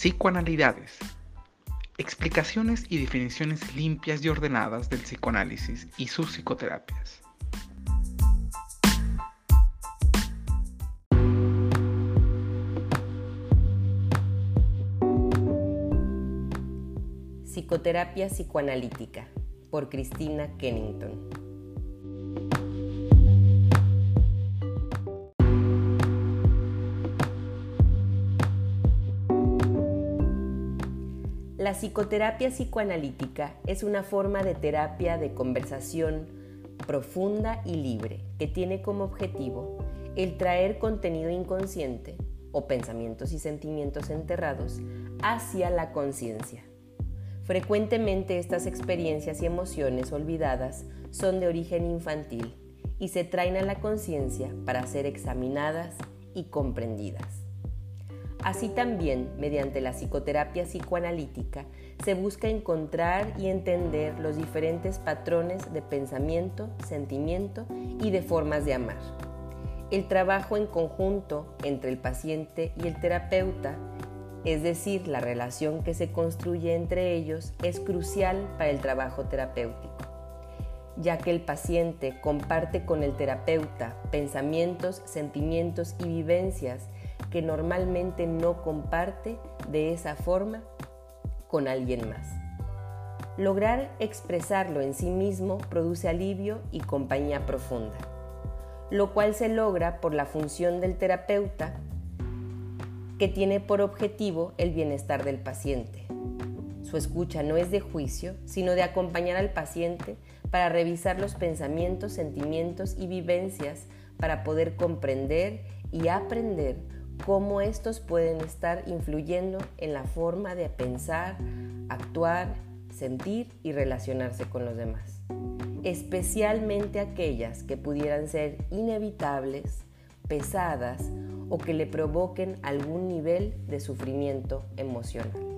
Psicoanalidades. Explicaciones y definiciones limpias y ordenadas del psicoanálisis y sus psicoterapias. Psicoterapia psicoanalítica por Cristina Kennington. La psicoterapia psicoanalítica es una forma de terapia de conversación profunda y libre que tiene como objetivo el traer contenido inconsciente o pensamientos y sentimientos enterrados hacia la conciencia. Frecuentemente estas experiencias y emociones olvidadas son de origen infantil y se traen a la conciencia para ser examinadas y comprendidas. Así también, mediante la psicoterapia psicoanalítica, se busca encontrar y entender los diferentes patrones de pensamiento, sentimiento y de formas de amar. El trabajo en conjunto entre el paciente y el terapeuta, es decir, la relación que se construye entre ellos, es crucial para el trabajo terapéutico, ya que el paciente comparte con el terapeuta pensamientos, sentimientos y vivencias que normalmente no comparte de esa forma con alguien más. Lograr expresarlo en sí mismo produce alivio y compañía profunda, lo cual se logra por la función del terapeuta que tiene por objetivo el bienestar del paciente. Su escucha no es de juicio, sino de acompañar al paciente para revisar los pensamientos, sentimientos y vivencias para poder comprender y aprender cómo estos pueden estar influyendo en la forma de pensar, actuar, sentir y relacionarse con los demás, especialmente aquellas que pudieran ser inevitables, pesadas o que le provoquen algún nivel de sufrimiento emocional.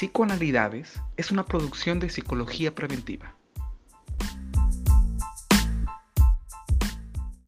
Psicoanalidades es una producción de psicología preventiva.